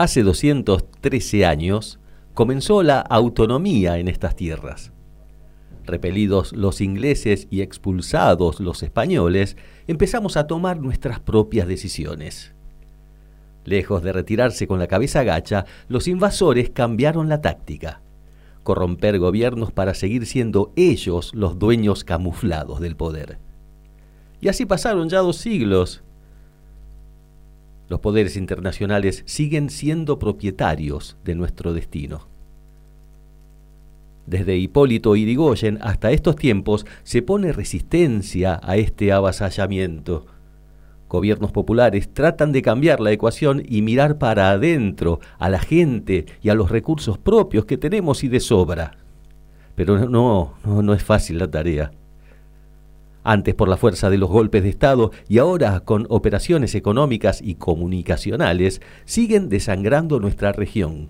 Hace 213 años comenzó la autonomía en estas tierras. Repelidos los ingleses y expulsados los españoles, empezamos a tomar nuestras propias decisiones. Lejos de retirarse con la cabeza gacha, los invasores cambiaron la táctica. Corromper gobiernos para seguir siendo ellos los dueños camuflados del poder. Y así pasaron ya dos siglos los poderes internacionales siguen siendo propietarios de nuestro destino. Desde Hipólito Yrigoyen hasta estos tiempos se pone resistencia a este avasallamiento. Gobiernos populares tratan de cambiar la ecuación y mirar para adentro, a la gente y a los recursos propios que tenemos y de sobra. Pero no, no, no es fácil la tarea antes por la fuerza de los golpes de Estado y ahora con operaciones económicas y comunicacionales, siguen desangrando nuestra región.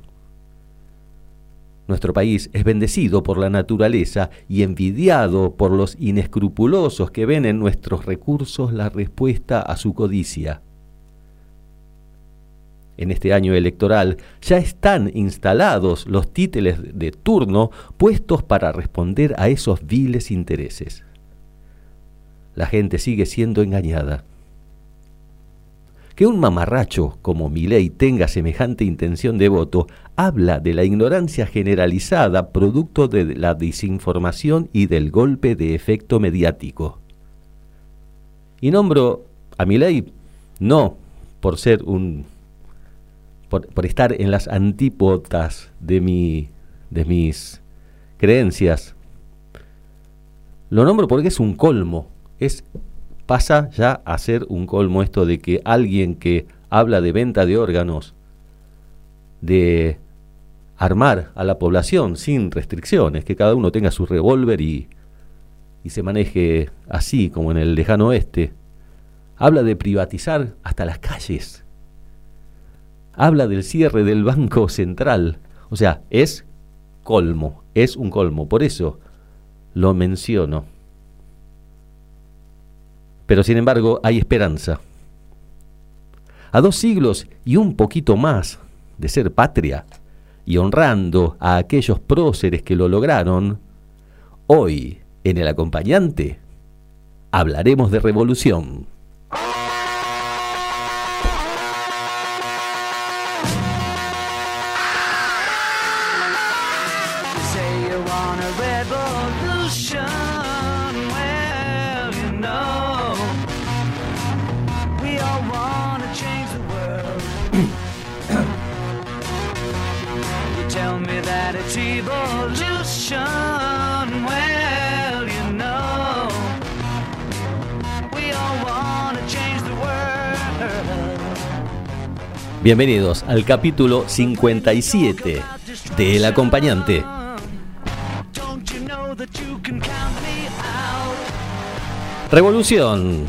Nuestro país es bendecido por la naturaleza y envidiado por los inescrupulosos que ven en nuestros recursos la respuesta a su codicia. En este año electoral ya están instalados los títeres de turno puestos para responder a esos viles intereses la gente sigue siendo engañada. Que un mamarracho como Milei tenga semejante intención de voto habla de la ignorancia generalizada producto de la desinformación y del golpe de efecto mediático. Y nombro a Milei no por ser un por, por, estar en las antípodas de mi de mis creencias. Lo nombro porque es un colmo es pasa ya a ser un colmo esto de que alguien que habla de venta de órganos, de armar a la población sin restricciones, que cada uno tenga su revólver y, y se maneje así como en el lejano oeste, habla de privatizar hasta las calles, habla del cierre del Banco Central, o sea, es colmo, es un colmo, por eso lo menciono. Pero sin embargo hay esperanza. A dos siglos y un poquito más de ser patria y honrando a aquellos próceres que lo lograron, hoy en el acompañante hablaremos de revolución. Bienvenidos al capítulo 57 de El Acompañante. Revolución.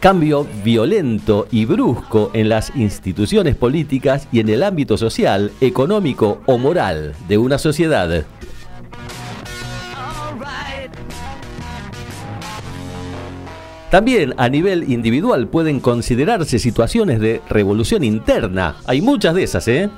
Cambio violento y brusco en las instituciones políticas y en el ámbito social, económico o moral de una sociedad. También a nivel individual pueden considerarse situaciones de revolución interna. Hay muchas de esas, ¿eh?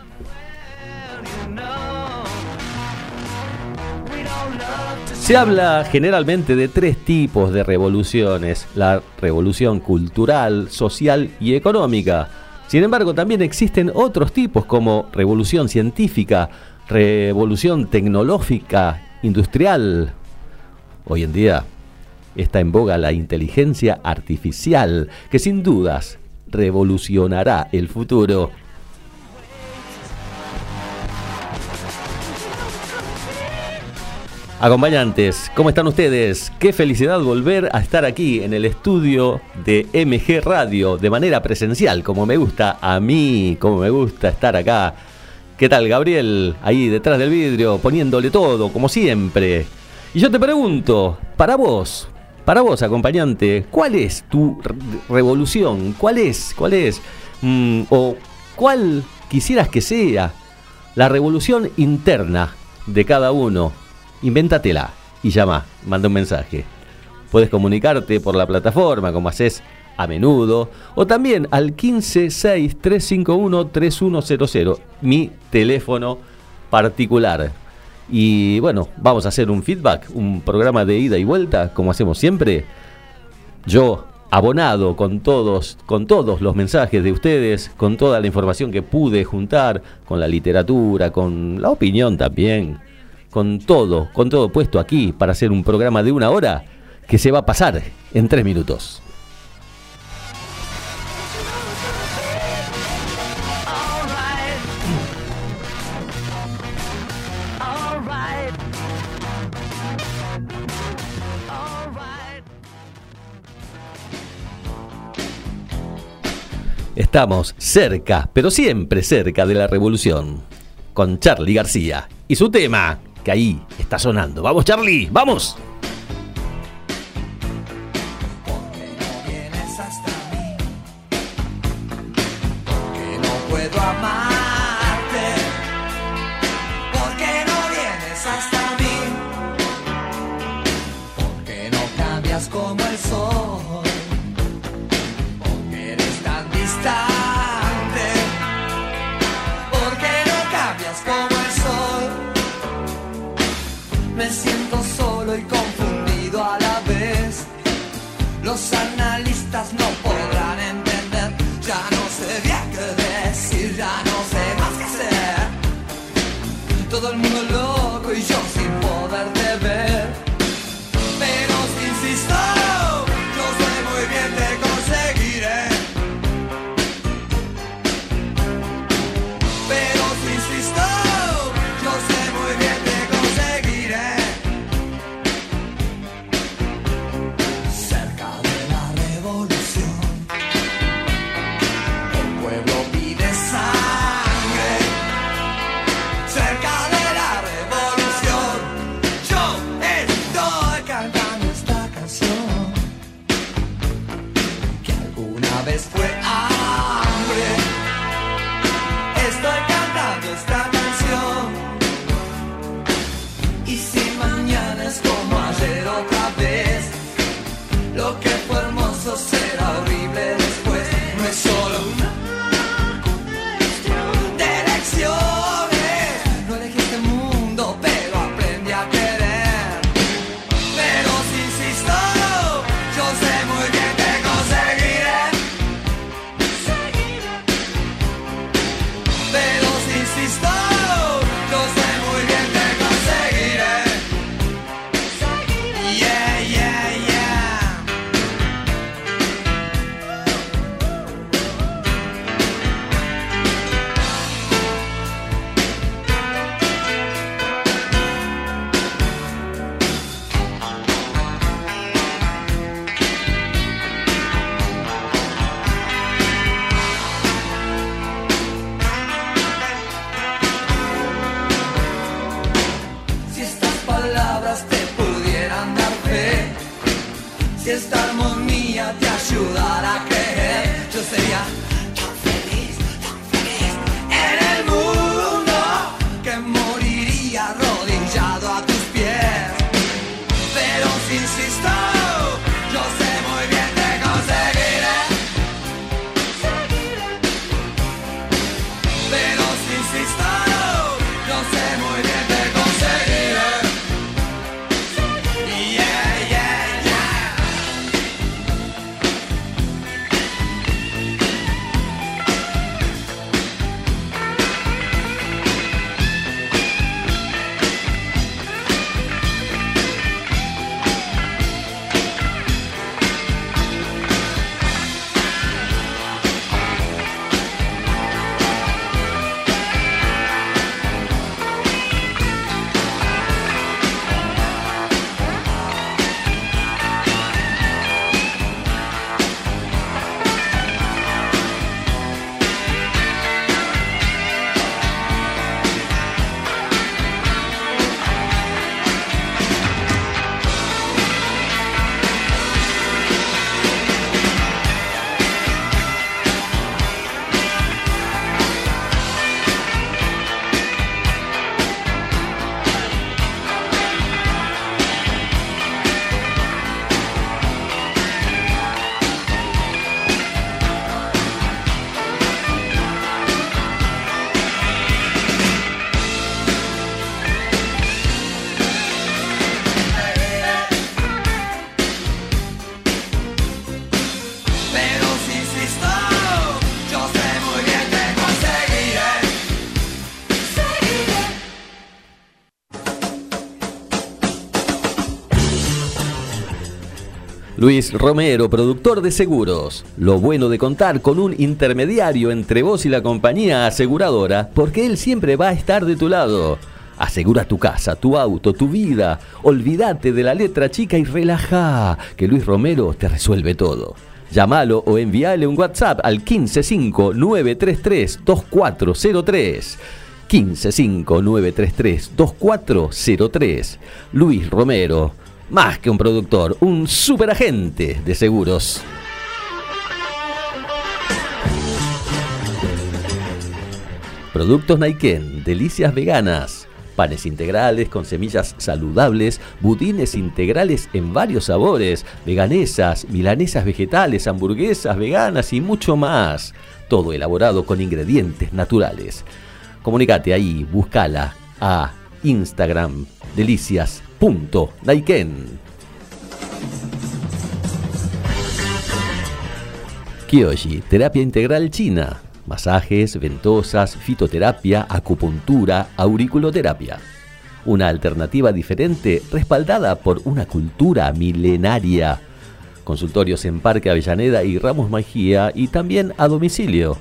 Se habla generalmente de tres tipos de revoluciones, la revolución cultural, social y económica. Sin embargo, también existen otros tipos como revolución científica, revolución tecnológica, industrial. Hoy en día está en boga la inteligencia artificial, que sin dudas revolucionará el futuro. Acompañantes, ¿cómo están ustedes? Qué felicidad volver a estar aquí en el estudio de MG Radio de manera presencial, como me gusta a mí, como me gusta estar acá. ¿Qué tal, Gabriel? Ahí detrás del vidrio, poniéndole todo, como siempre. Y yo te pregunto, para vos, para vos, acompañante, ¿cuál es tu revolución? ¿Cuál es? ¿Cuál es? Mm, ¿O cuál quisieras que sea la revolución interna de cada uno? invéntatela y llama, manda un mensaje. Puedes comunicarte por la plataforma como haces a menudo o también al 156-351-3100, mi teléfono particular. Y bueno, vamos a hacer un feedback, un programa de ida y vuelta, como hacemos siempre. Yo abonado con todos, con todos los mensajes de ustedes, con toda la información que pude juntar, con la literatura, con la opinión también, con todo, con todo puesto aquí para hacer un programa de una hora que se va a pasar en tres minutos. Estamos cerca, pero siempre cerca de la revolución, con Charlie García y su tema que ahí está sonando. Vamos, Charlie, vamos. For my. Luis Romero, productor de seguros. Lo bueno de contar con un intermediario entre vos y la compañía aseguradora, porque él siempre va a estar de tu lado. Asegura tu casa, tu auto, tu vida. Olvídate de la letra chica y relaja, que Luis Romero te resuelve todo. Llámalo o envíale un WhatsApp al 155-933-2403. 155-933-2403. Luis Romero más que un productor, un superagente de seguros. Productos Naiken, delicias veganas, panes integrales con semillas saludables, budines integrales en varios sabores, veganesas, milanesas vegetales, hamburguesas veganas y mucho más. Todo elaborado con ingredientes naturales. Comunicate ahí, búscala a Instagram, delicias Punto Naiken. Kyoshi, terapia integral china. Masajes, ventosas, fitoterapia, acupuntura, auriculoterapia. Una alternativa diferente respaldada por una cultura milenaria. Consultorios en Parque Avellaneda y Ramos Magía y también a domicilio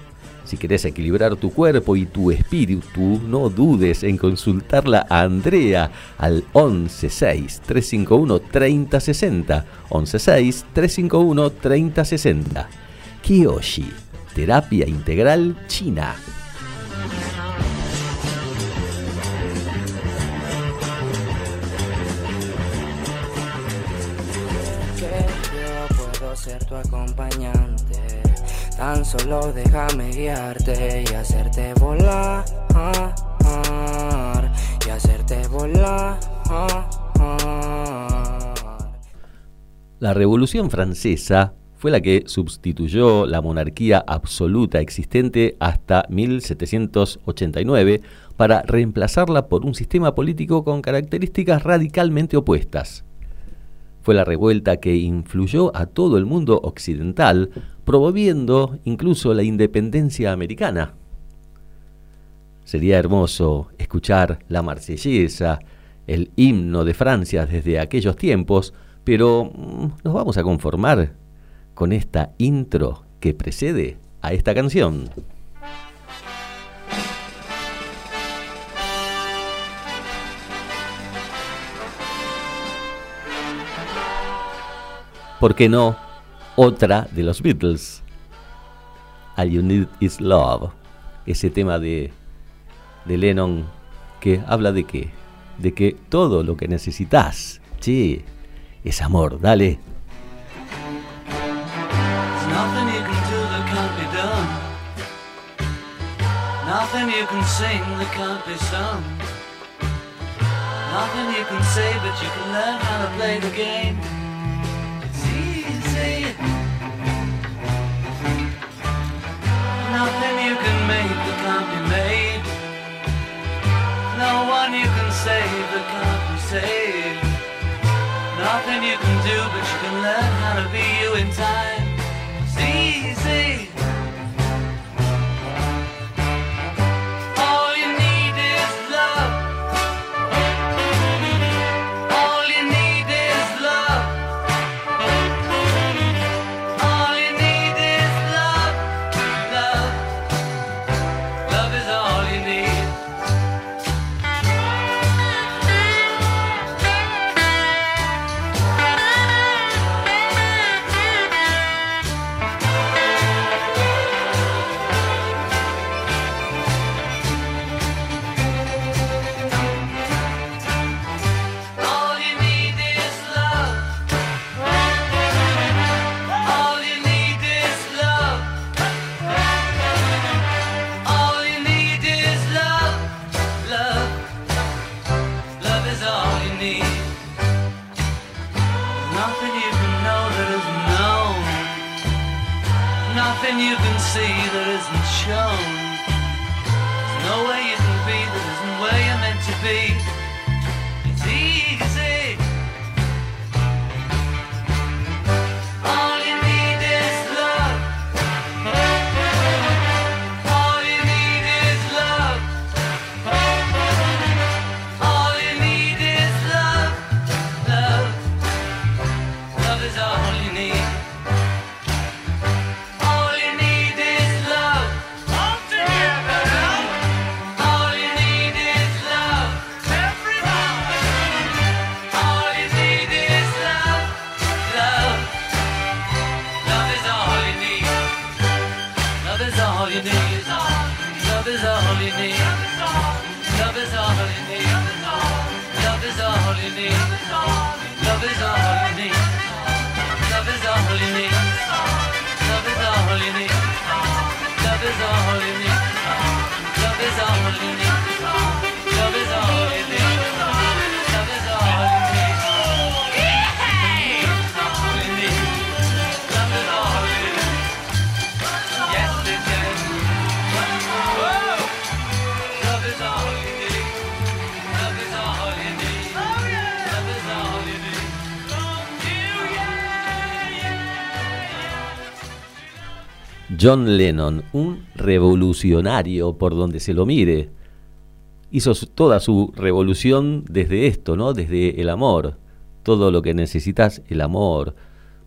si querés equilibrar tu cuerpo y tu espíritu, no dudes en consultarla a Andrea al 116 351 3060 116 351 3060. Kiyoshi, terapia integral china. puedo ser tu acompañante Tan solo déjame guiarte y hacerte volar. Y hacerte volar. La Revolución Francesa fue la que sustituyó la monarquía absoluta existente hasta 1789 para reemplazarla por un sistema político con características radicalmente opuestas. Fue la revuelta que influyó a todo el mundo occidental, promoviendo incluso la independencia americana. Sería hermoso escuchar la marsellesa, el himno de Francia desde aquellos tiempos, pero mm, nos vamos a conformar con esta intro que precede a esta canción. ¿por qué no? Otra de los Beatles. All You Need Is Love. Ese tema de, de Lennon que habla de qué? De que todo lo que necesitas, che, es amor, dale. Nothing you can sing that can't be sung. Nothing you can say, but you can learn how to play the game. Save that can't be saved. Nothing you can do, but you can learn how to be you in time. It's easy. John Lennon, un revolucionario por donde se lo mire. Hizo toda su revolución desde esto, ¿no? Desde el amor. Todo lo que necesitas, el amor.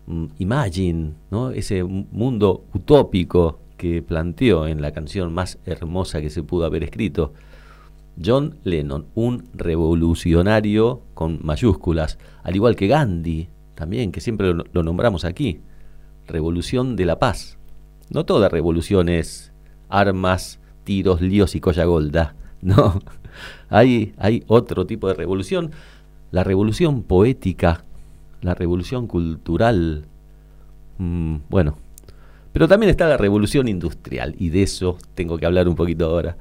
Mm, Imagine, ¿no? Ese mundo utópico que planteó en la canción más hermosa que se pudo haber escrito. John Lennon, un revolucionario con mayúsculas, al igual que Gandhi, también, que siempre lo nombramos aquí. Revolución de la paz. No toda revolución es armas, tiros, líos y colla golda. No, hay, hay otro tipo de revolución. La revolución poética, la revolución cultural. Mm, bueno, pero también está la revolución industrial y de eso tengo que hablar un poquito ahora.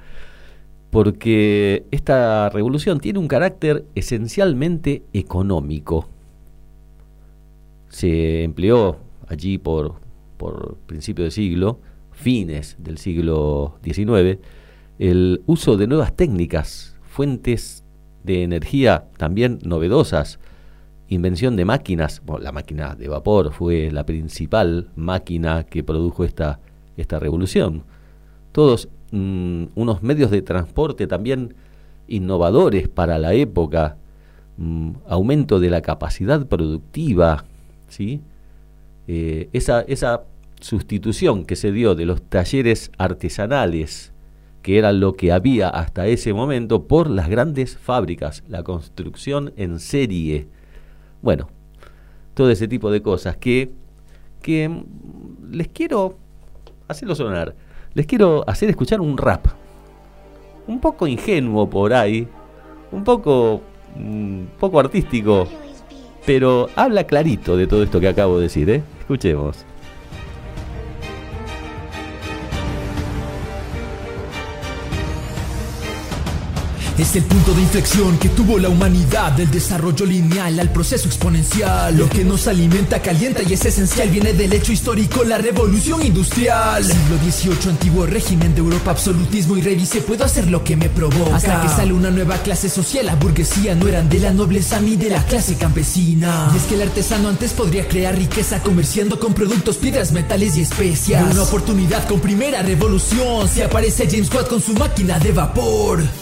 Porque esta revolución tiene un carácter esencialmente económico. Se empleó allí por por principio de siglo, fines del siglo XIX, el uso de nuevas técnicas, fuentes de energía también novedosas, invención de máquinas, la máquina de vapor fue la principal máquina que produjo esta, esta revolución. Todos mm, unos medios de transporte también innovadores para la época, mm, aumento de la capacidad productiva, ¿sí? Eh, esa, esa sustitución que se dio de los talleres artesanales, que era lo que había hasta ese momento, por las grandes fábricas, la construcción en serie. Bueno, todo ese tipo de cosas que, que les quiero hacerlo sonar, les quiero hacer escuchar un rap, un poco ingenuo por ahí, un poco, un mm, poco artístico, pero habla clarito de todo esto que acabo de decir, ¿eh? Escuchemos. Es el punto de inflexión que tuvo la humanidad del desarrollo lineal al proceso exponencial. Lo que nos alimenta, calienta y es esencial viene del hecho histórico, la revolución industrial. Siglo XVIII, antiguo régimen de Europa, absolutismo y revise, puedo hacer lo que me provoca. Hasta que sale una nueva clase social, la burguesía no eran de la nobleza ni de la clase campesina. Y es que el artesano antes podría crear riqueza comerciando con productos, piedras, metales y especias. una oportunidad con primera revolución, se aparece James Watt con su máquina de vapor.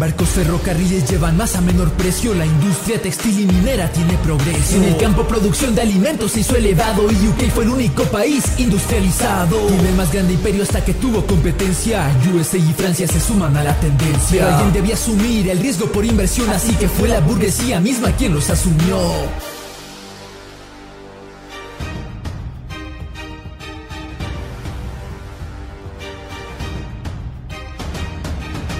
Barcos ferrocarriles llevan más a menor precio, la industria textil y minera tiene progreso. En el campo producción de alimentos se hizo elevado y UK fue el único país industrializado. Tiene el más grande imperio hasta que tuvo competencia. USA y Francia se suman a la tendencia. Pero alguien debía asumir el riesgo por inversión, así que fue la burguesía misma quien los asumió.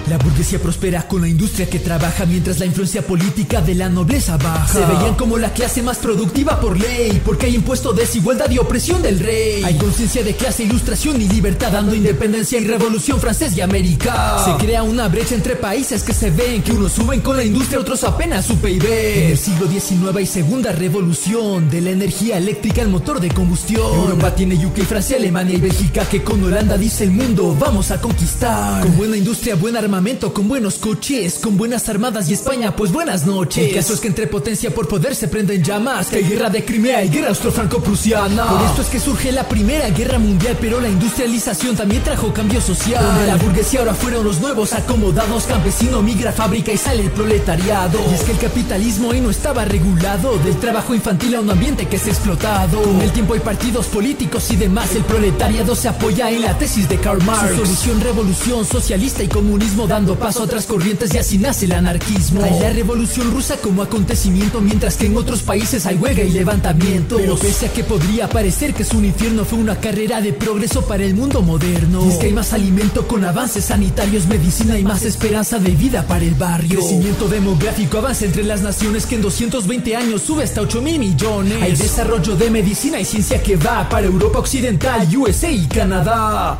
La burguesía prospera con la industria que trabaja mientras la influencia política de la nobleza baja. Se veían como la clase más productiva por ley, porque hay impuesto desigualdad y opresión del rey. Hay conciencia de clase, ilustración y libertad, dando independencia y revolución francés y América. Se crea una brecha entre países que se ven, que unos suben con la industria, otros apenas su PIB. En el siglo XIX hay segunda revolución de la energía eléctrica, el motor de combustión. Europa tiene UK, Francia, Alemania y Bélgica, que con Holanda dice el mundo, vamos a conquistar. Con buena industria, buena armamento con buenos coches, con buenas armadas y España, pues buenas noches. El caso es que entre potencia por poder se prenden llamas, que hay guerra de Crimea y guerra austro-franco-prusiana. Por esto es que surge la primera guerra mundial, pero la industrialización también trajo cambio social. Donde la burguesía ahora fueron los nuevos acomodados, campesino migra fábrica y sale el proletariado. Y es que el capitalismo ahí no estaba regulado, del trabajo infantil a un ambiente que es explotado. Con el tiempo hay partidos políticos y demás, el proletariado se apoya en la tesis de Karl Marx. Su solución, revolución socialista y comunismo dando paso a otras corrientes y así nace el anarquismo. Hay la revolución rusa como acontecimiento, mientras que en otros países hay huelga y levantamiento. Pero pese a que podría parecer que es un infierno, fue una carrera de progreso para el mundo moderno. Es que hay más alimento con avances sanitarios, medicina y más esperanza de vida para el barrio. Crecimiento demográfico avanza entre las naciones que en 220 años sube hasta 8 mil millones. Hay desarrollo de medicina y ciencia que va para Europa Occidental, USA y Canadá.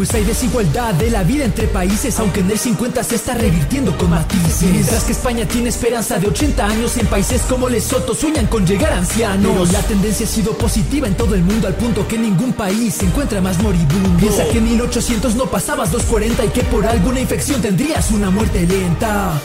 Pues hay desigualdad de la vida entre países, aunque en el 50 se está revirtiendo con matices. Mientras que España tiene esperanza de 80 años, en países como Lesoto sueñan con llegar ancianos. Pero la tendencia ha sido positiva en todo el mundo, al punto que ningún país se encuentra más moribundo. Piensa que en 1800 no pasabas 240 y que por alguna infección tendrías una muerte lenta.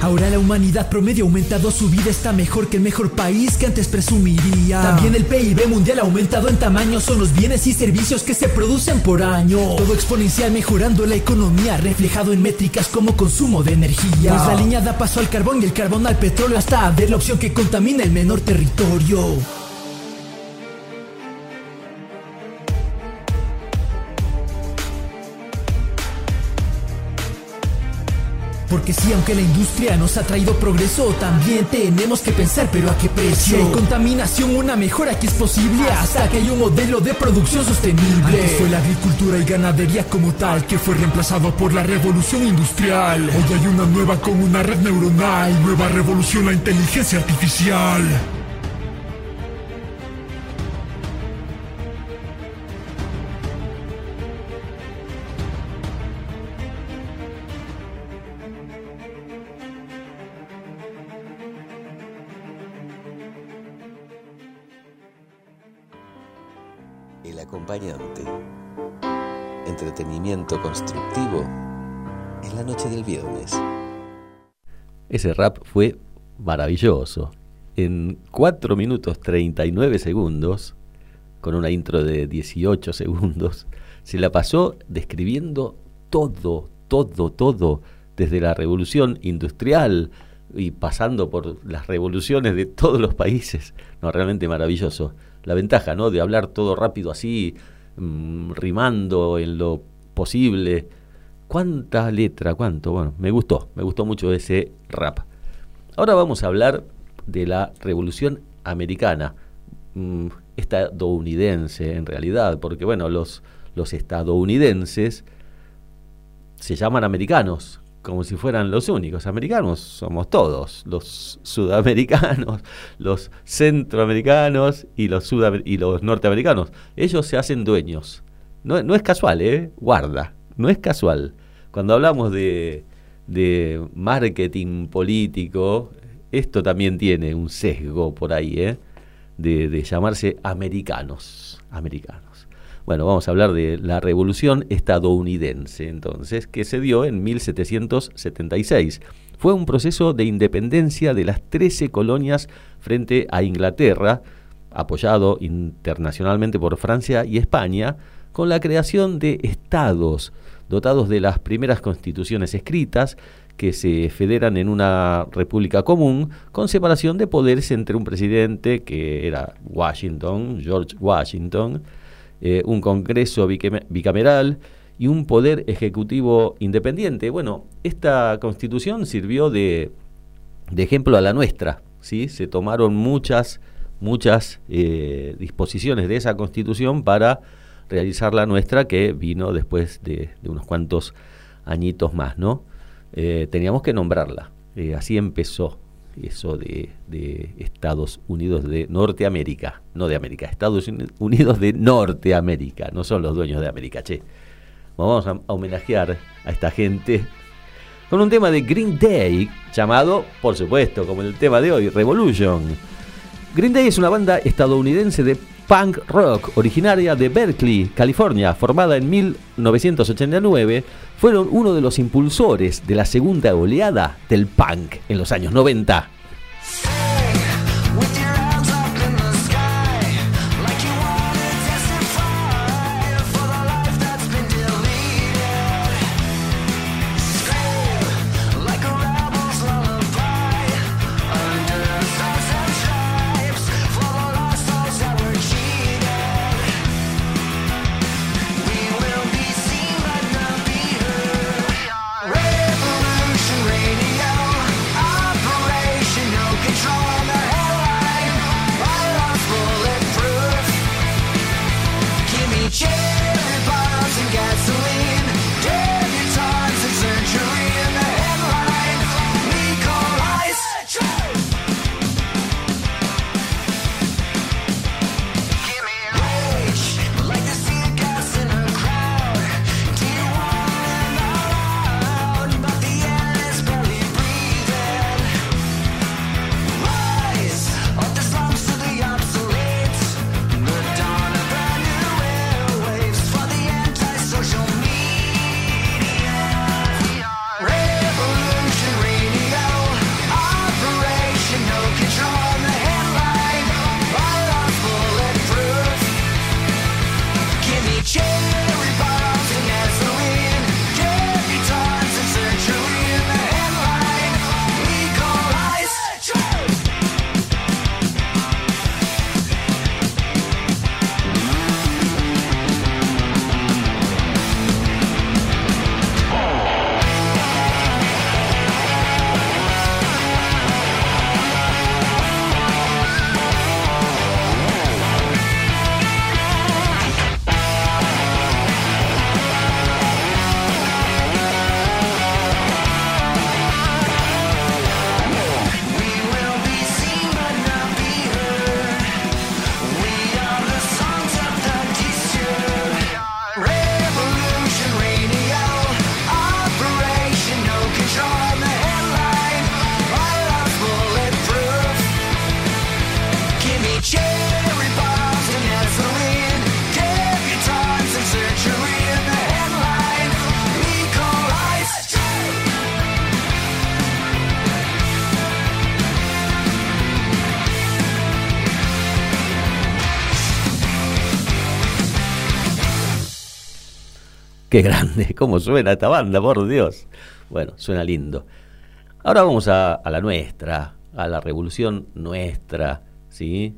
Ahora la humanidad promedio ha aumentado su vida, está mejor que el mejor país que antes presumiría. También el PIB mundial ha aumentado en tamaño, son los bienes y servicios que se producen por año. Todo exponencial mejorando la economía, reflejado en métricas como consumo de energía. Pues la línea da paso al carbón y el carbón al petróleo hasta ver la opción que contamina el menor territorio. Porque sí, aunque la industria nos ha traído progreso, también tenemos que pensar, pero a qué precio. Si hay contaminación, una mejora que es posible hasta que hay un modelo de producción sostenible. Antes fue la agricultura y ganadería como tal, que fue reemplazado por la revolución industrial. Hoy hay una nueva con una red neuronal, nueva revolución, la inteligencia artificial. Ese rap fue maravilloso. En 4 minutos 39 segundos, con una intro de 18 segundos, se la pasó describiendo todo, todo, todo, desde la revolución industrial y pasando por las revoluciones de todos los países. No, realmente maravilloso la ventaja, ¿no? De hablar todo rápido así, mm, rimando en lo posible. ¿Cuánta letra? ¿Cuánto? Bueno, me gustó, me gustó mucho ese rap. Ahora vamos a hablar de la Revolución Americana, mm, estadounidense en realidad, porque bueno, los, los estadounidenses se llaman americanos, como si fueran los únicos. Americanos somos todos, los sudamericanos, los centroamericanos y los, y los norteamericanos. Ellos se hacen dueños. No, no, es casual, ¿eh? Guarda, no es casual. Cuando hablamos de, marketing político, esto también tiene un sesgo por ahí, ¿eh? De, de llamarse americanos. Americanos. Bueno, vamos a hablar de la revolución estadounidense, entonces, que se dio en 1776. Fue un proceso de independencia de las 13 colonias frente a Inglaterra, apoyado internacionalmente por Francia y España, con la creación de estados dotados de las primeras constituciones escritas que se federan en una república común con separación de poderes entre un presidente que era Washington, George Washington, eh, un Congreso bicameral y un poder ejecutivo independiente. Bueno, esta constitución sirvió de, ejemplo a la nuestra. ¿sí? Se tomaron muchas, muchas eh, disposiciones de esa constitución para realizar la nuestra que vino después de, unos cuantos añitos más. ¿no? Eh, teníamos que nombrarla. así empezó eso de, Estados Unidos de Norteamérica, no de América, Estados Unidos de Norteamérica, no son los dueños de América, che. Vamos a, homenajear a esta gente con un tema de Green Day llamado, por supuesto, como el tema de hoy, Revolution. Green Day es una banda estadounidense de punk rock originaria de Berkeley, California, formada en 1989, fueron uno de los impulsores de la segunda oleada del punk en los años 90. Qué grande, cómo suena esta banda, por Dios. Bueno, suena lindo. Ahora vamos a, a la nuestra, a la revolución nuestra, ¿sí?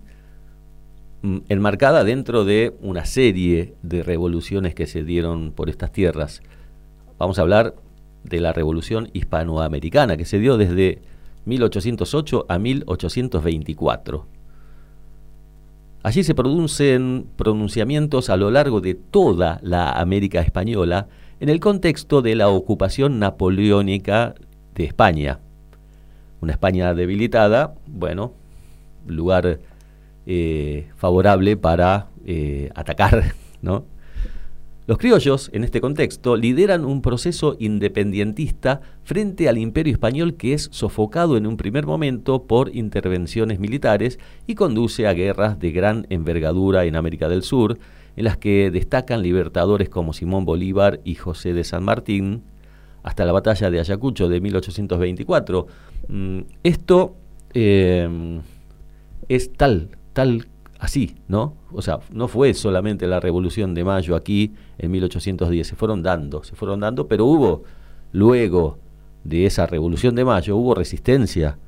Mm, enmarcada dentro de una serie de revoluciones que se dieron por estas tierras. Vamos a hablar de la revolución hispanoamericana que se dio desde 1808 a 1824. Allí se producen pronunciamientos a lo largo de toda la América española en el contexto de la ocupación napoleónica de España. Una España debilitada, bueno, lugar eh, favorable para eh, atacar, ¿no? Los criollos, en este contexto, lideran un proceso independientista frente al imperio español que es sofocado en un primer momento por intervenciones militares y conduce a guerras de gran envergadura en América del Sur, en las que destacan libertadores como Simón Bolívar y José de San Martín, hasta la batalla de Ayacucho de 1824. Mm, esto eh, es tal, tal así, ¿no? O sea, no fue solamente la Revolución de Mayo aquí en 1810, se fueron dando, se fueron dando, pero hubo luego de esa Revolución de Mayo, hubo resistencia.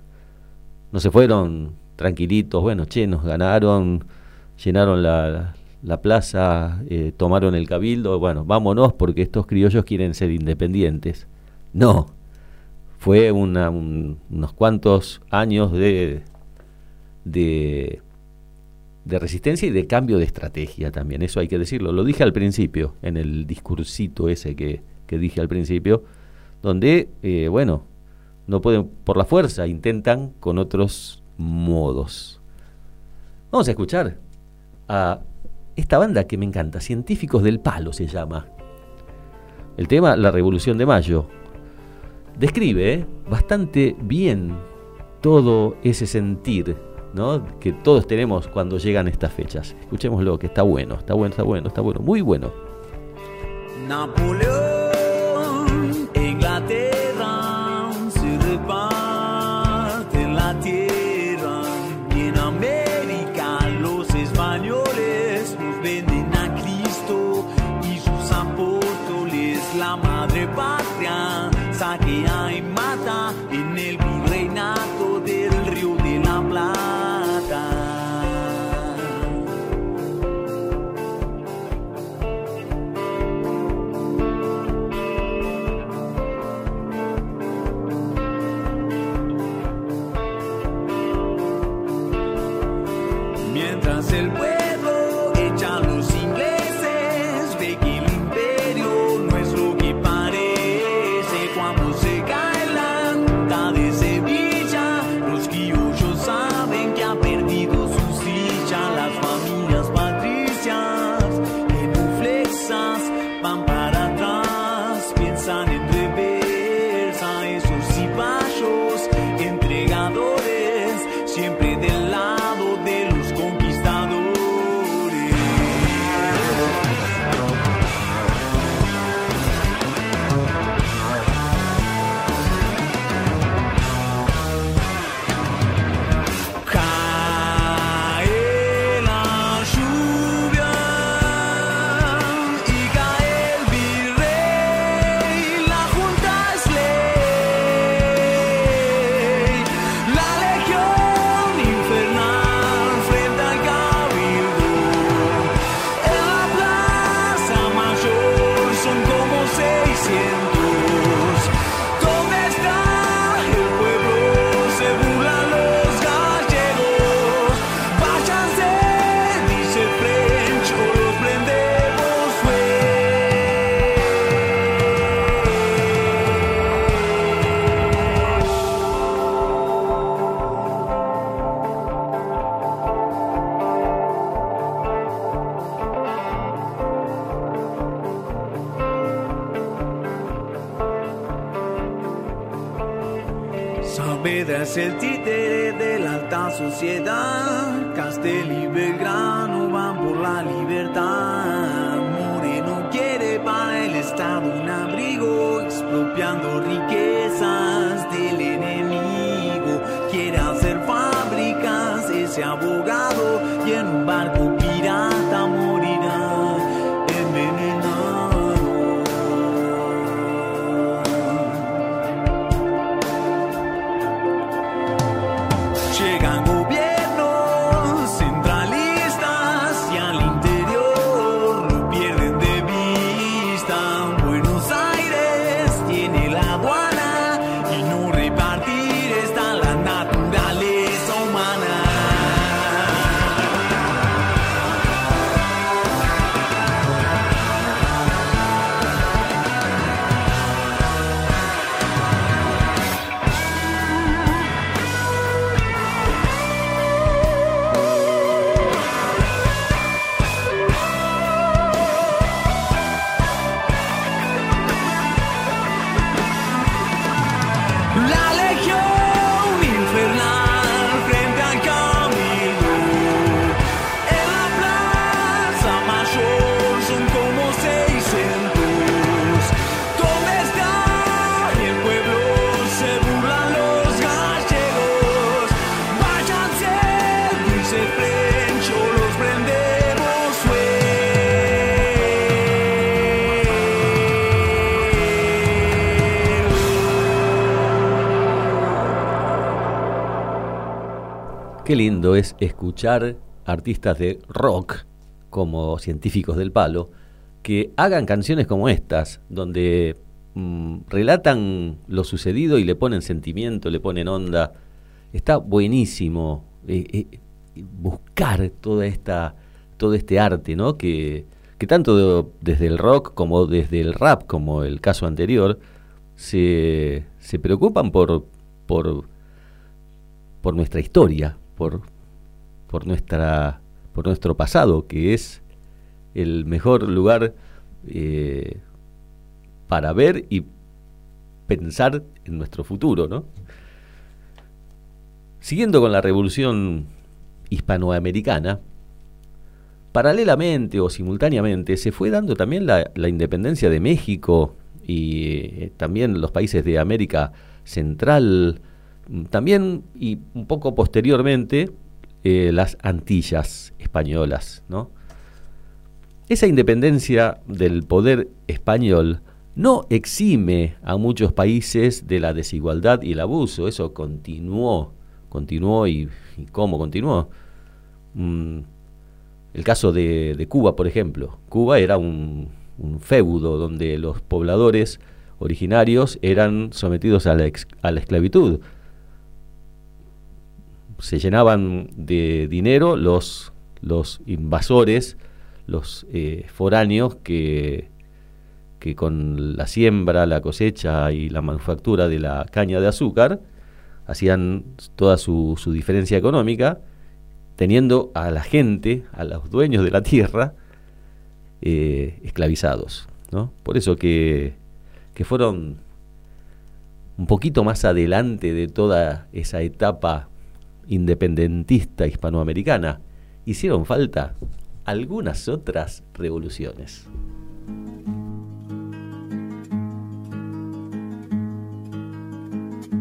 No se fueron tranquilitos, bueno, che, nos ganaron, llenaron la, la plaza, eh, tomaron el cabildo, bueno, vámonos porque estos criollos quieren ser independientes. No, fue unos cuantos años de de resistencia y de cambio de estrategia también, eso hay que decirlo. Lo dije al principio, en el discursito ese que, dije al principio, donde, eh, bueno, no pueden por la fuerza, intentan con otros modos. Vamos a escuchar a esta banda que me encanta, Científicos del Palo se llama. El tema, la Revolución de Mayo. Describe eh, bastante bien todo ese sentir que todos tenemos cuando llegan estas fechas. Escuchémoslo, que está bueno, está bueno, está bueno, está bueno, muy bueno. Napoleón, Qué lindo es escuchar artistas de rock como científicos del palo que hagan canciones como estas, donde mm, relatan lo sucedido y le ponen sentimiento, le ponen onda. Está buenísimo eh, eh, buscar toda esta, todo este arte, ¿no? Que, que tanto desde el rock como desde el rap, como el caso anterior, se, se preocupan por, por, por nuestra historia, por, por, nuestra, por nuestro pasado, que es el mejor lugar eh, para ver y pensar en nuestro futuro, ¿no? Siguiendo con la revolución hispanoamericana, paralelamente o simultáneamente se fue dando también la, independencia de México y eh, también los países de América Central, también y un poco posteriormente eh, las Antillas españolas, ¿no? Esa independencia del poder español no exime a muchos países de la desigualdad y el abuso, eso continuó, continuó y, cómo continuó. Mm, el caso de, Cuba, por ejemplo. Cuba era un, feudo donde los pobladores originarios eran sometidos a la, a la esclavitud. Se llenaban de dinero los, los invasores los eh, foráneos que, que con la siembra, la cosecha y la manufactura de la caña de azúcar hacían toda su, su diferencia económica, teniendo a la gente, a los dueños de la tierra, eh, esclavizados. ¿no? Por eso que, que fueron un poquito más adelante de toda esa etapa independentista hispanoamericana, hicieron falta algunas otras revoluciones.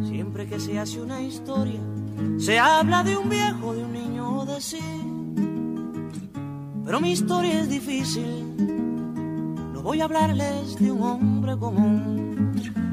Siempre que se hace una historia, se habla de un viejo, de un niño de sí. Pero mi historia es difícil, no voy a hablarles de un hombre común.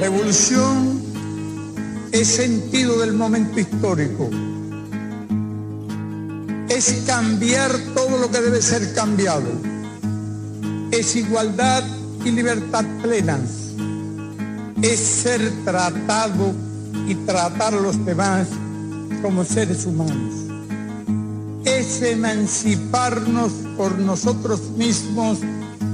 Revolución es sentido del momento histórico. Es cambiar todo lo que debe ser cambiado. Es igualdad y libertad plenas. Es ser tratado y tratar a los demás como seres humanos. Es emanciparnos por nosotros mismos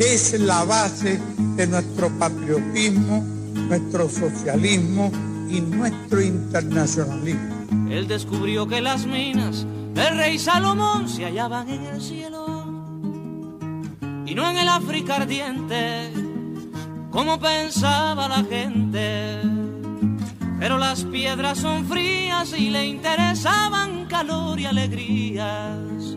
es la base de nuestro patriotismo, nuestro socialismo y nuestro internacionalismo. él descubrió que las minas del rey Salomón se hallaban en el cielo y no en el África ardiente, como pensaba la gente. Pero las piedras son frías y le interesaban calor y alegrías.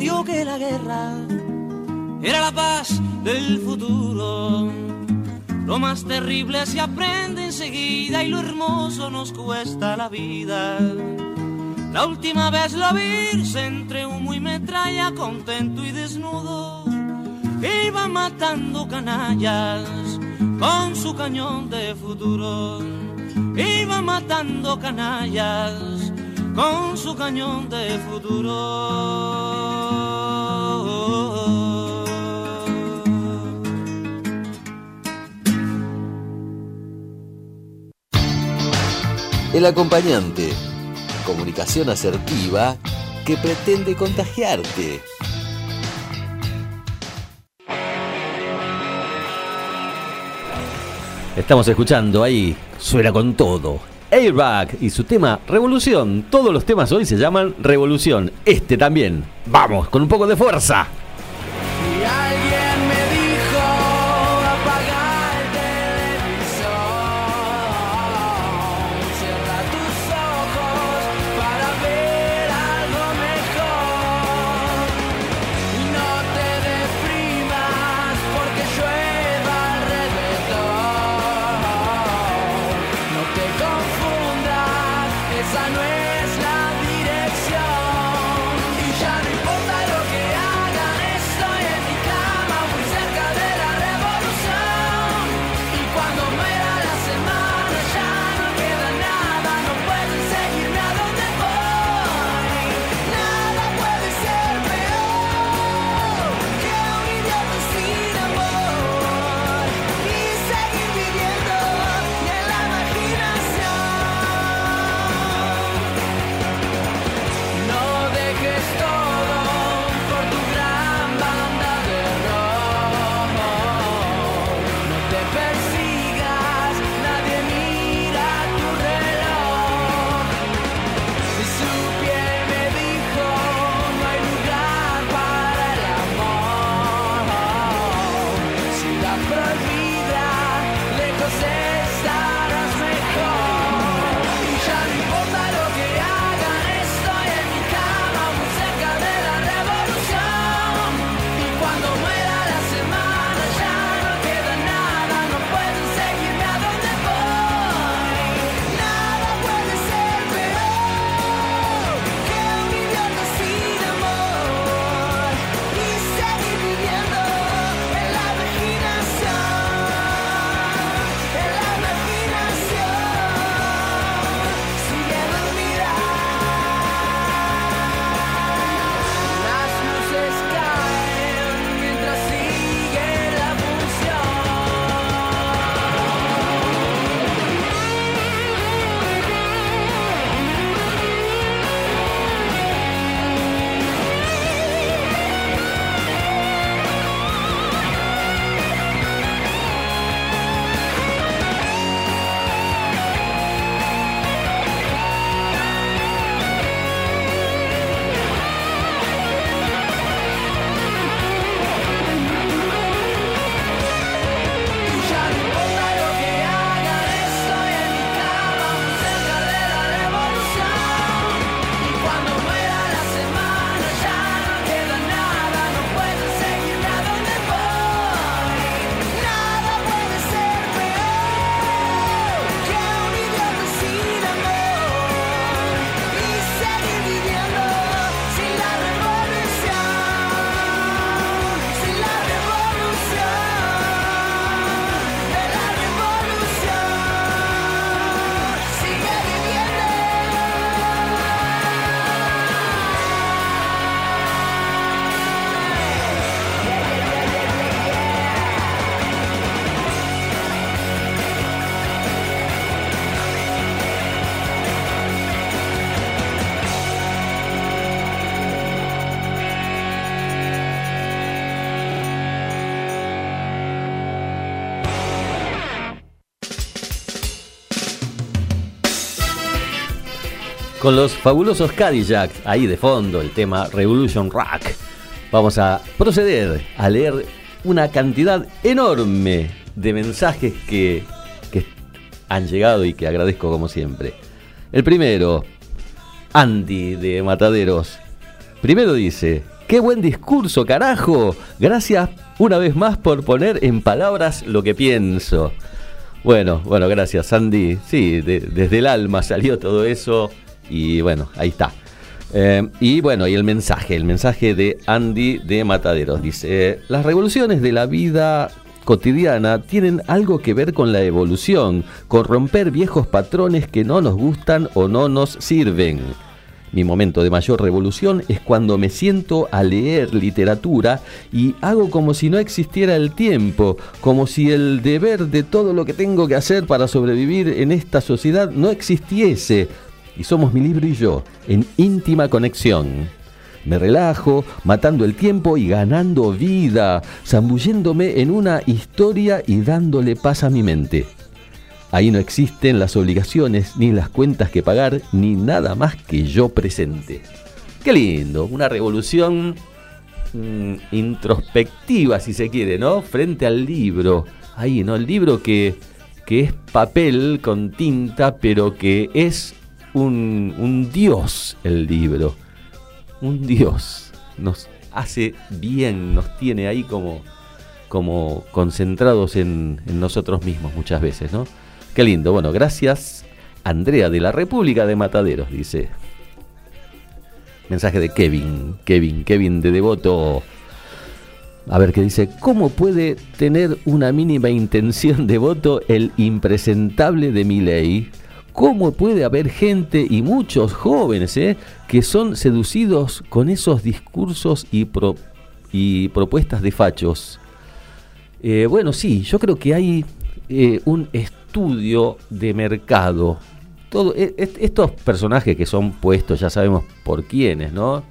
comprendió que la guerra era la paz del futuro. Lo más terrible se aprende enseguida y lo hermoso nos cuesta la vida. La última vez lo vi entre humo y metralla, contento y desnudo, iba matando canallas con su cañón de futuro. Iba matando canallas con su cañón de futuro. El acompañante. Comunicación asertiva que pretende contagiarte. Estamos escuchando ahí, suena con todo. Airbag y su tema Revolución. Todos los temas hoy se llaman Revolución. Este también. Vamos, con un poco de fuerza. Con los fabulosos Cadillacs, ahí de fondo el tema Revolution Rock. Vamos a proceder a leer una cantidad enorme de mensajes que, han llegado y que agradezco como siempre. El primero, Andy de Mataderos. Primero dice, qué buen discurso, carajo. Gracias una vez más por poner en palabras lo que pienso. Bueno, bueno, gracias Andy. Sí, de- desde el alma salió todo eso y bueno, ahí está. Eh, y bueno, y el mensaje, el mensaje de Andy de Mataderos. Dice, las revoluciones de la vida cotidiana tienen algo que ver con la evolución, con romper viejos patrones que no nos gustan o no nos sirven. Mi momento de mayor revolución es cuando me siento a leer literatura y hago como si no existiera el tiempo, como si el deber de todo lo que tengo que hacer para sobrevivir en esta sociedad no existiese. Y somos mi libro y yo, en íntima conexión. Me relajo, matando el tiempo y ganando vida, zambulléndome en una historia y dándole paz a mi mente. Ahí no existen las obligaciones, ni las cuentas que pagar, ni nada más que yo presente. Qué lindo, una revolución mm, introspectiva, si se quiere, ¿no? Frente al libro. Ahí, ¿no? El libro que, que es papel con tinta, pero que es un, un dios el libro. Un dios. Nos hace bien, nos tiene ahí como, como concentrados en, en nosotros mismos muchas veces, ¿no? Qué lindo. Bueno, gracias Andrea de la República de Mataderos, dice. Mensaje de Kevin, Kevin, Kevin de Devoto. A ver qué dice, ¿cómo puede tener una mínima intención de voto el impresentable de mi ley? ¿Cómo puede haber gente y muchos jóvenes eh, que son seducidos con esos discursos y, pro- y propuestas de fachos? Eh, bueno, sí, yo creo que hay eh, un estudio de mercado. Todo, e- estos personajes que son puestos, ya sabemos por quiénes, ¿no?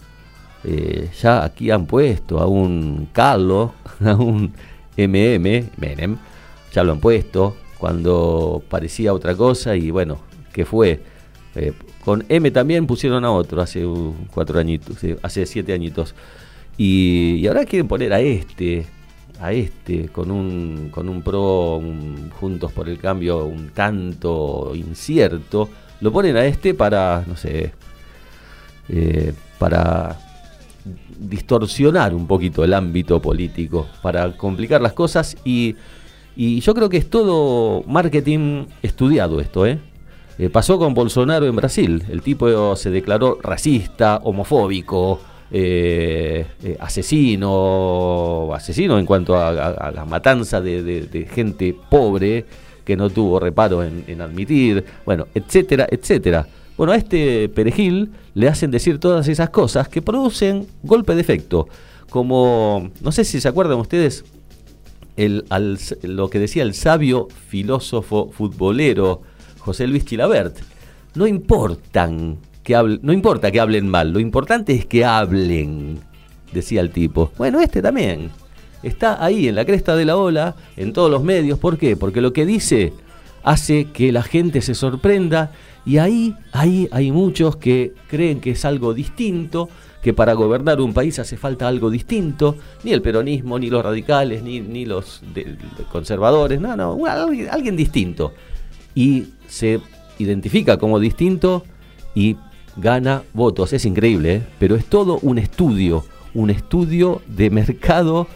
Ya aquí han puesto a un Carlos, a un MM, Menem, ya lo han puesto cuando parecía otra cosa y bueno, ¿qué fue? Eh, con M también pusieron a otro hace cuatro añitos, hace siete añitos. Y, y ahora quieren poner a este, a este, con un, con un pro, un Juntos por el Cambio un tanto incierto. Lo ponen a este para, no sé, eh, para distorsionar un poquito el ámbito político, para complicar las cosas y, y yo creo que es todo marketing estudiado esto, ¿eh? Eh, pasó con Bolsonaro en Brasil. El tipo se declaró racista, homofóbico, eh, eh, asesino, asesino en cuanto a, a- la matanza de, gente pobre que no tuvo reparo en, en admitir, bueno, etcétera, etcétera. Bueno, a este perejil le hacen decir todas esas cosas que producen golpe de efecto. Como, no sé si se acuerdan ustedes, el, lo que decía el sabio filósofo futbolero José Luis Chilabert. No importan que importa que hablen mal, lo importante es que hablen, decía el tipo. Bueno, este también. Está ahí en la cresta de la ola, en todos los medios. ¿Por qué? Porque lo que dice hace que la gente se sorprenda y ahí, ahí hay muchos que creen que es algo distinto, que para gobernar un país hace falta algo distinto, ni el peronismo, ni los radicales, ni, ni los conservadores, no, no, alguien distinto. Y se identifica como distinto y gana votos. Es increíble, ¿eh? pero es todo un estudio, un estudio de mercado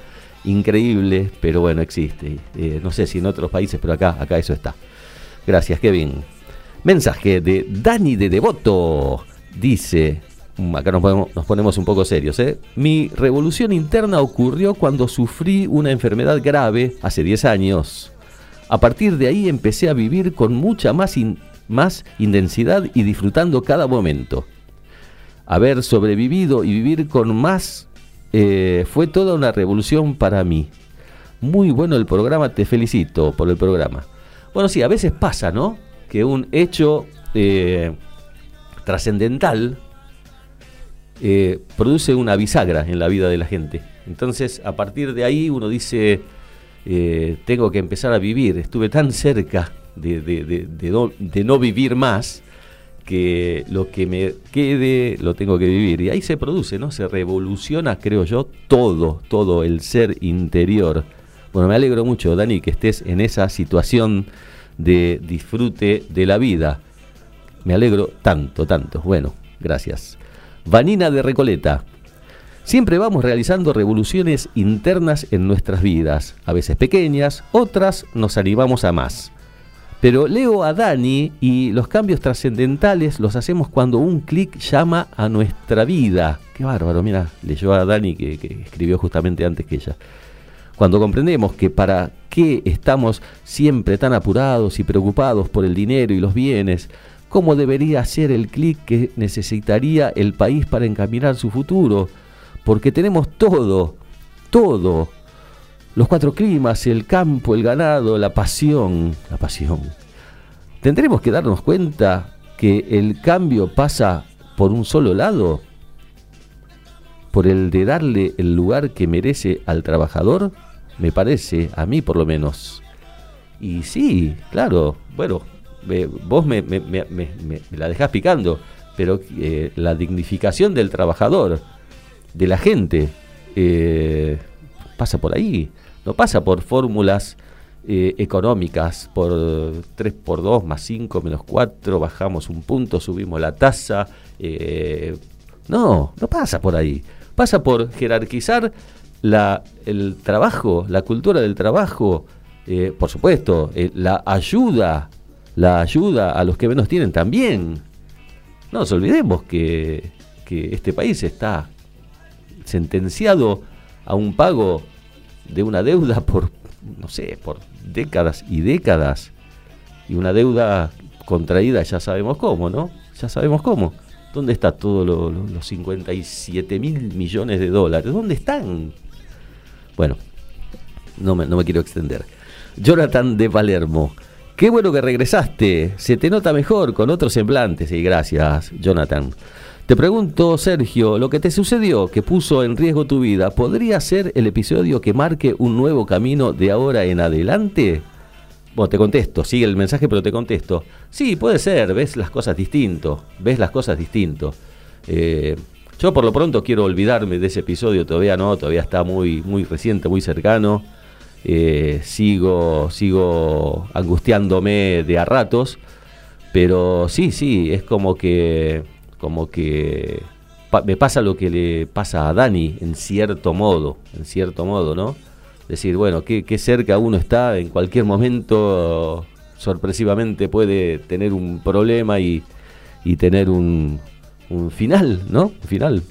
increíble, pero bueno, existe. Eh, no sé si en otros países, pero acá, acá eso está. Gracias, Kevin. Mensaje de Dani de Devoto. Dice, mm, acá nos ponemos, nos ponemos un poco serios, ¿eh? Mi revolución interna ocurrió cuando sufrí una enfermedad grave hace 10 años. A partir de ahí empecé a vivir con mucha más, más intensidad y disfrutando cada momento. Haber sobrevivido y vivir con más eh, fue toda una revolución para mí. Muy bueno el programa, te felicito por el programa. Bueno, sí, a veces pasa, ¿no? Que un hecho eh, trascendental eh, produce una bisagra en la vida de la gente. Entonces, a partir de ahí uno dice, eh, tengo que empezar a vivir. Estuve tan cerca de, de- de- no, de no vivir más que lo que me quede lo tengo que vivir. Y ahí se produce, ¿no? Se revoluciona, creo yo, todo, todo el ser interior. Bueno, me alegro mucho, Dani, que estés en esa situación de disfrute de la vida. Me alegro tanto, tanto. Bueno, gracias. Vanina de Recoleta. Siempre vamos realizando revoluciones internas en nuestras vidas, a veces pequeñas, otras nos animamos a más. Pero leo a Dani y los cambios trascendentales los hacemos cuando un clic llama a nuestra vida. Qué bárbaro, mira, leyó a Dani que, escribió justamente antes que ella. Cuando comprendemos que para qué estamos siempre tan apurados y preocupados por el dinero y los bienes, cómo debería ser el clic que necesitaría el país para encaminar su futuro, porque tenemos todo, todo, los cuatro climas, el campo, el ganado, la pasión, la pasión. ¿Tendremos que darnos cuenta que el cambio pasa por un solo lado? ¿Por el de darle el lugar que merece al trabajador? Me parece, a mí por lo menos. Y sí, claro, bueno, vos me la dejás picando, pero eh, la dignificación del trabajador, de la gente, eh, pasa por ahí, no pasa por fórmulas eh, económicas, por 3 por 2 más 5 menos 4, bajamos un punto, subimos la tasa. eh, no, no pasa por ahí. Pasa por jerarquizar la, el trabajo, la cultura del trabajo, por supuesto, la ayuda, la ayuda a los que menos tienen también. No nos olvidemos que, que este país está sentenciado a un pago de una deuda por, no sé, por décadas y décadas. Y una deuda contraída ya sabemos cómo, ¿no? Ya sabemos cómo. ¿Dónde está todo lo- lo- los 57 mil millones de dólares? ¿Dónde están? Bueno, no me, no me quiero extender. Jonathan de Palermo. Qué bueno que regresaste. Se te nota mejor con otros semblantes. Y gracias, Jonathan. Te pregunto, Sergio, lo que te sucedió, que puso en riesgo tu vida, ¿podría ser el episodio que marque un nuevo camino de ahora en adelante? Bueno, te contesto, sigue el mensaje, pero te contesto. Sí, puede ser, ves las cosas distinto, ves las cosas distinto. Eh, yo por lo pronto quiero olvidarme de ese episodio, todavía no, todavía está muy, muy reciente, muy cercano. Eh, sigo, sigo angustiándome de a ratos, pero sí, sí, es como que, como que me pasa lo que le pasa a Dani, en cierto modo, en cierto modo, ¿no? Decir, bueno, qué, qué cerca uno está, en cualquier momento sorpresivamente puede tener un problema y, y tener un, un final, ¿no? Un final.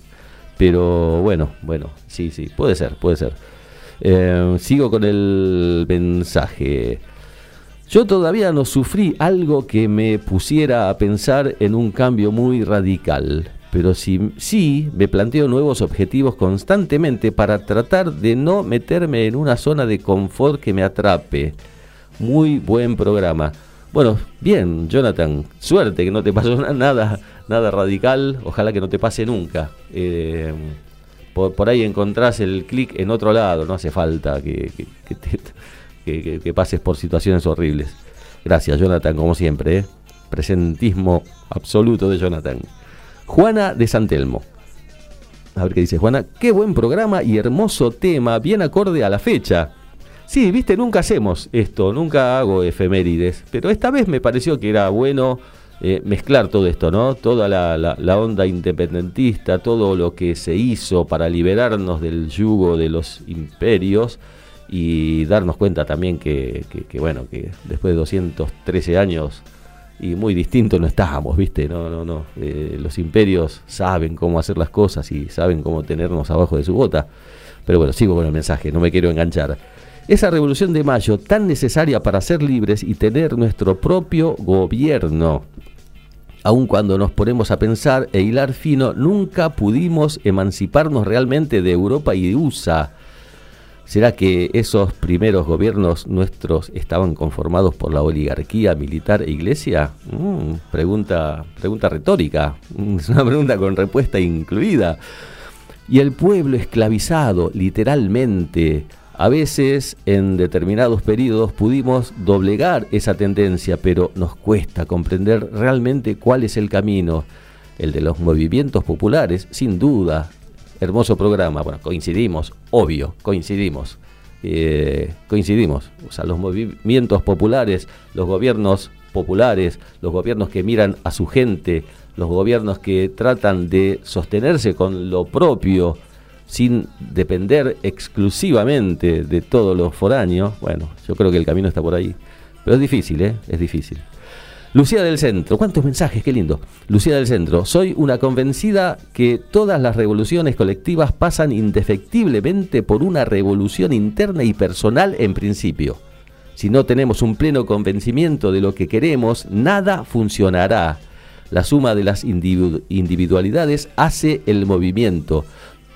Pero bueno, bueno, sí, sí, puede ser, puede ser. Eh, sigo con el mensaje. Yo todavía no sufrí algo que me pusiera a pensar en un cambio muy radical, pero sí, sí me planteo nuevos objetivos constantemente para tratar de no meterme en una zona de confort que me atrape. Muy buen programa. Bueno, bien, Jonathan, suerte que no te pasó na- nada, nada radical, ojalá que no te pase nunca. Eh, por, por ahí encontrás el clic en otro lado, no hace falta que, que- que te- que- pases por situaciones horribles. Gracias, Jonathan, como siempre. ¿eh? Presentismo absoluto de Jonathan. Juana de Santelmo. A ver qué dice Juana. Qué buen programa y hermoso tema, bien acorde a la fecha. Sí, viste, nunca hacemos esto, nunca hago efemérides, pero esta vez me pareció que era bueno eh, mezclar todo esto, ¿no? Toda la onda independentista, todo lo que se hizo para liberarnos del yugo de los imperios y darnos cuenta también que, bueno, que después de 213 años y muy distinto no estábamos, ¿viste? No, no, no. Eh, los imperios saben cómo hacer las cosas y saben cómo tenernos abajo de su bota. Pero bueno, sigo con el mensaje, no me quiero enganchar. Esa revolución de mayo tan necesaria para ser libres y tener nuestro propio gobierno. Aun cuando nos ponemos a pensar e hilar fino, nunca pudimos emanciparnos realmente de Europa y de USA. ¿Será que esos primeros gobiernos nuestros estaban conformados por la oligarquía militar e iglesia? Mm, pregunta, pregunta retórica, Mm, es una pregunta con respuesta incluida. Y el pueblo esclavizado, literalmente, A veces, en determinados periodos, pudimos doblegar esa tendencia, pero nos cuesta comprender realmente cuál es el camino. El de los movimientos populares, sin duda. Hermoso programa. Bueno, coincidimos, obvio, coincidimos. Eh, coincidimos. O sea, los movimientos populares, los gobiernos populares, los gobiernos que miran a su gente, los gobiernos que tratan de sostenerse con lo propio, sin depender exclusivamente de todos los foráneos, bueno, yo creo que el camino está por ahí. Pero es difícil, ¿eh? Es difícil. Lucía del Centro, ¿cuántos mensajes? Qué lindo. Lucía del Centro, soy una convencida que todas las revoluciones colectivas pasan indefectiblemente por una revolución interna y personal en principio. Si no tenemos un pleno convencimiento de lo que queremos, nada funcionará. La suma de las individualidades hace el movimiento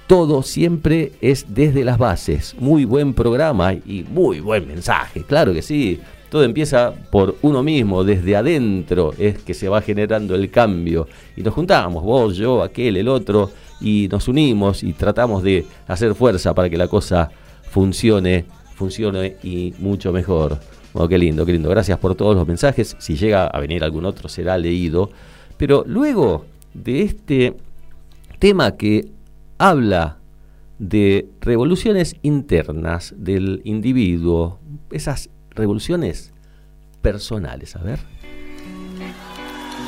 todo siempre es desde las bases. Muy buen programa y muy buen mensaje, claro que sí. Todo empieza por uno mismo, desde adentro es que se va generando el cambio. Y nos juntamos, vos, yo, aquel, el otro, y nos unimos y tratamos de hacer fuerza para que la cosa funcione, funcione y mucho mejor. Bueno, qué lindo, qué lindo. Gracias por todos los mensajes. Si llega a venir algún otro será leído. Pero luego de este tema que habla de revoluciones internas del individuo, esas revoluciones personales. A ver.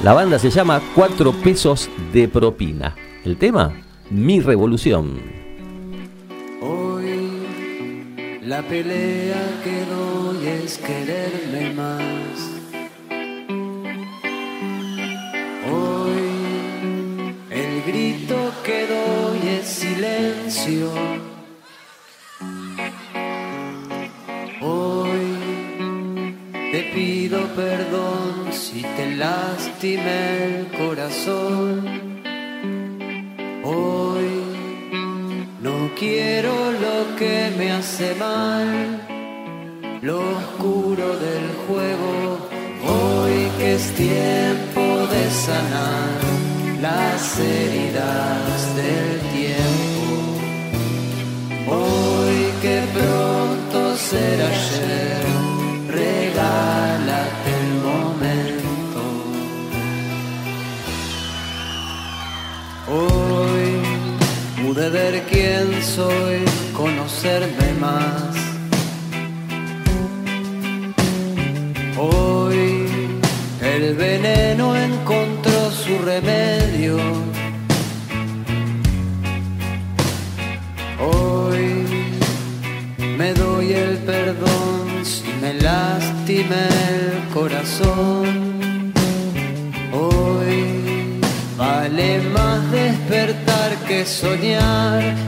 La banda se llama Cuatro pesos de propina. El tema, Mi revolución. Hoy la pelea que doy es quererme más. Hoy el grito que doy es silencio. El corazón. Hoy no quiero lo que me hace mal, lo oscuro del juego. Hoy que es tiempo de sanar las heridas soy, conocerme más. Hoy el veneno encontró su remedio. Hoy me doy el perdón si me lastima el corazón. Hoy vale más despertar que soñar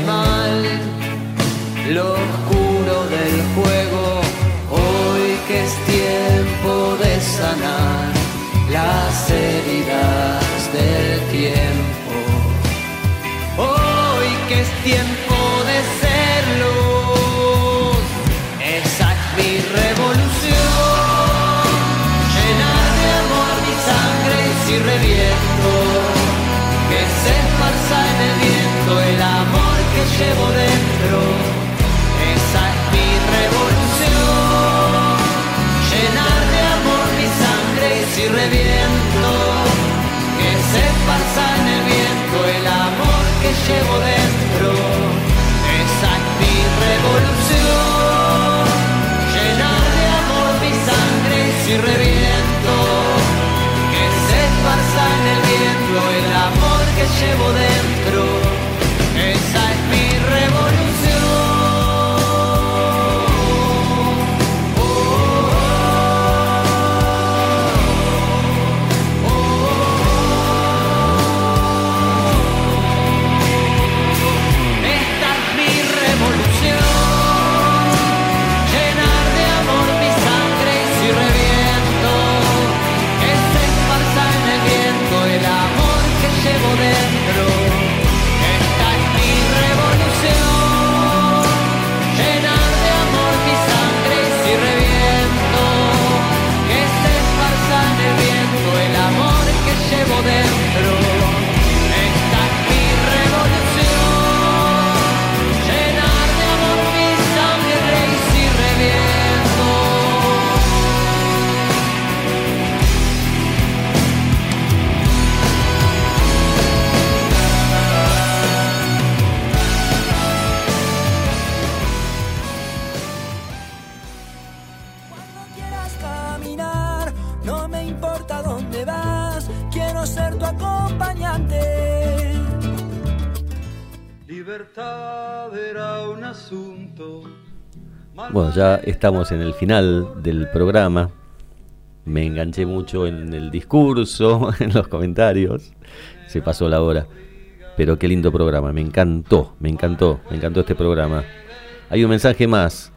Mal, lo oscuro del juego. Hoy que es tiempo de sanar las heridas del tiempo. Hoy que es tiempo llevo dentro. Esa es mi revolución. Llenar de amor mi sangre y si reviento, que se pasa en el viento el amor que llevo dentro. Esa es mi revolución. Llenar de amor mi sangre y si reviento, que se pasa en el viento el amor que llevo dentro. Estamos en el final del programa. Me enganché mucho en el discurso, en los comentarios. Se pasó la hora. Pero qué lindo programa, me encantó, me encantó, me encantó este programa. Hay un mensaje más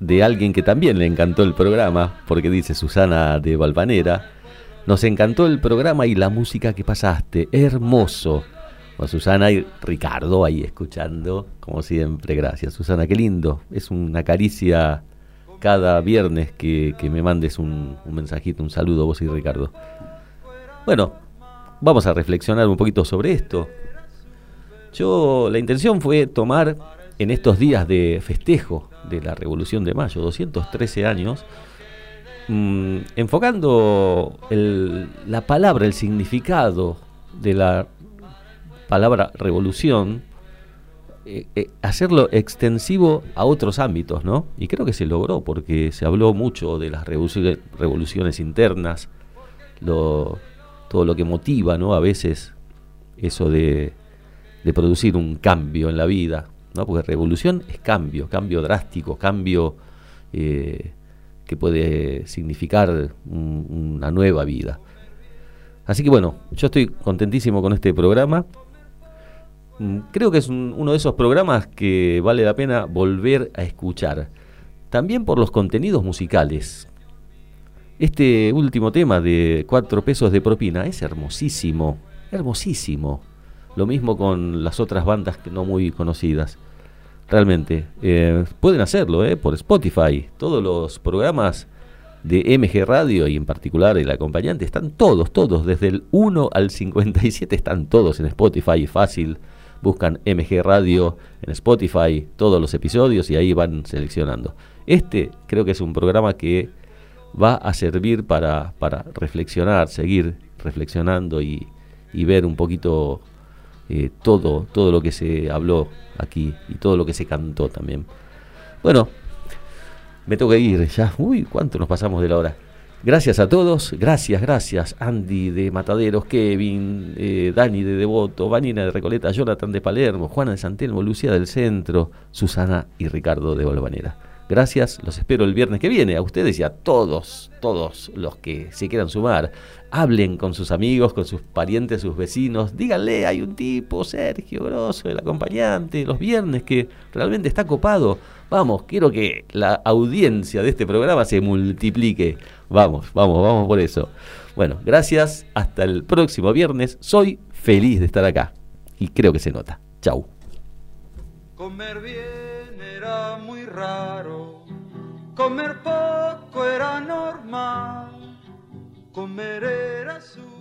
de alguien que también le encantó el programa, porque dice Susana de Valvanera, nos encantó el programa y la música que pasaste, hermoso. Bueno, Susana y Ricardo ahí escuchando, como siempre, gracias Susana, qué lindo, es una caricia cada viernes que, que me mandes un, mensajito, un saludo vos y Ricardo. Bueno, vamos a reflexionar un poquito sobre esto. Yo, la intención fue tomar en estos días de festejo de la Revolución de Mayo, 213 años, mm, enfocando el- la palabra, el significado de la palabra revolución, eh, eh, hacerlo extensivo a otros ámbitos, ¿no? Y creo que se logró, porque se habló mucho de las revoluciones, internas, lo- todo lo que motiva, ¿no? A veces eso de, producir un cambio en la vida, ¿no? Porque revolución es cambio, cambio drástico, cambio eh, que puede significar un- una nueva vida. Así que bueno, yo estoy contentísimo con este programa. Mm, Creo que es un- uno de esos programas que vale la pena volver a escuchar. También por los contenidos musicales. Este último tema de cuatro pesos de propina es hermosísimo, hermosísimo. Lo mismo con las otras bandas no muy conocidas. Realmente, eh, pueden hacerlo eh, por Spotify. Todos los programas de MG Radio y en particular el acompañante están todos, todos, desde el 1 al 57 están todos en Spotify, fácil. Buscan MG Radio en Spotify, todos los episodios y ahí van seleccionando. Este creo que es un programa que va a servir para, para reflexionar, seguir reflexionando y, y ver un poquito eh, todo, todo lo que se habló aquí y todo lo que se cantó también. Bueno, me tengo que ir ya. Uy, cuánto nos pasamos de la hora. Gracias a todos, gracias, gracias. Andy de Mataderos, Kevin, eh, Dani de Devoto, Vanina de Recoleta, Jonathan de Palermo, Juana de Santelmo, Lucía del Centro, Susana y Ricardo de Volvanera. Gracias, los espero el viernes que viene, a ustedes y a todos, todos los que se quieran sumar. Hablen con sus amigos, con sus parientes, sus vecinos. Díganle, hay un tipo, Sergio Grosso, el acompañante, los viernes, que realmente está copado. Vamos, quiero que la audiencia de este programa se multiplique. Vamos, vamos, vamos por eso. Bueno, gracias. Hasta el próximo viernes. Soy feliz de estar acá. Y creo que se nota. Chau. Comer bien era muy raro, comer poco era normal, comer era su